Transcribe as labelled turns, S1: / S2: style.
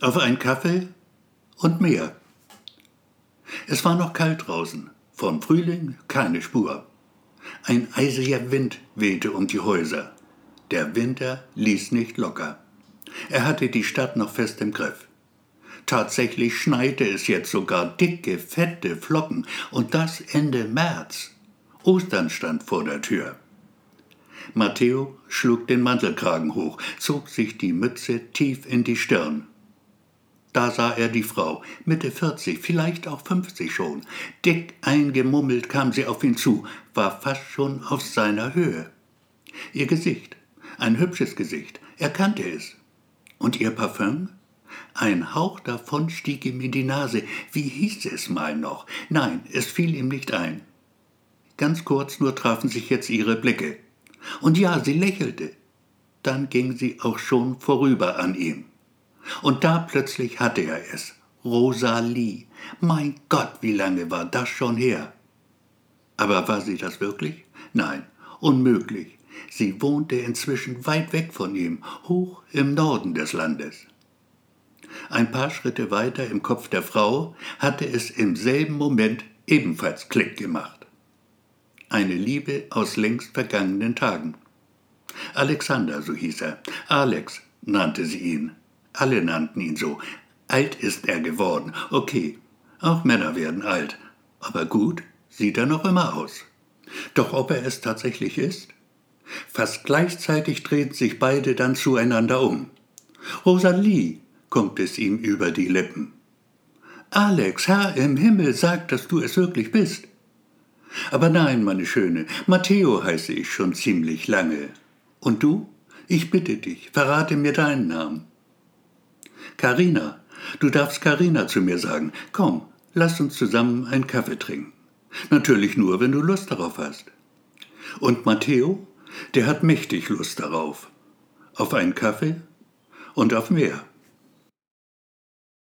S1: auf einen Kaffee und mehr. Es war noch kalt draußen, vom Frühling keine Spur. Ein eisiger Wind wehte um die Häuser. Der Winter ließ nicht locker. Er hatte die Stadt noch fest im Griff. Tatsächlich schneite es jetzt sogar dicke, fette Flocken und das Ende März. Ostern stand vor der Tür. Matteo schlug den Mantelkragen hoch, zog sich die Mütze tief in die Stirn. Da sah er die Frau, Mitte 40, vielleicht auch 50 schon. Dick eingemummelt kam sie auf ihn zu, war fast schon auf seiner Höhe. Ihr Gesicht, ein hübsches Gesicht, er kannte es. Und ihr Parfüm? Ein Hauch davon stieg ihm in die Nase. Wie hieß es mal noch? Nein, es fiel ihm nicht ein. Ganz kurz nur trafen sich jetzt ihre Blicke. Und ja, sie lächelte. Dann ging sie auch schon vorüber an ihm. Und da plötzlich hatte er es. Rosalie. Mein Gott, wie lange war das schon her? Aber war sie das wirklich? Nein, unmöglich. Sie wohnte inzwischen weit weg von ihm, hoch im Norden des Landes. Ein paar Schritte weiter im Kopf der Frau hatte es im selben Moment ebenfalls Klick gemacht. Eine Liebe aus längst vergangenen Tagen. Alexander, so hieß er. Alex nannte sie ihn. Alle nannten ihn so. Alt ist er geworden. Okay, auch Männer werden alt. Aber gut sieht er noch immer aus. Doch ob er es tatsächlich ist? Fast gleichzeitig drehen sich beide dann zueinander um. Rosalie, kommt es ihm über die Lippen. Alex, Herr im Himmel, sag, dass du es wirklich bist. Aber nein, meine Schöne, Matteo heiße ich schon ziemlich lange. Und du? Ich bitte dich, verrate mir deinen Namen. Karina, du darfst Karina zu mir sagen. Komm, lass uns zusammen einen Kaffee trinken. Natürlich nur, wenn du Lust darauf hast. Und Matteo, der hat mächtig Lust darauf. Auf einen Kaffee und auf mehr.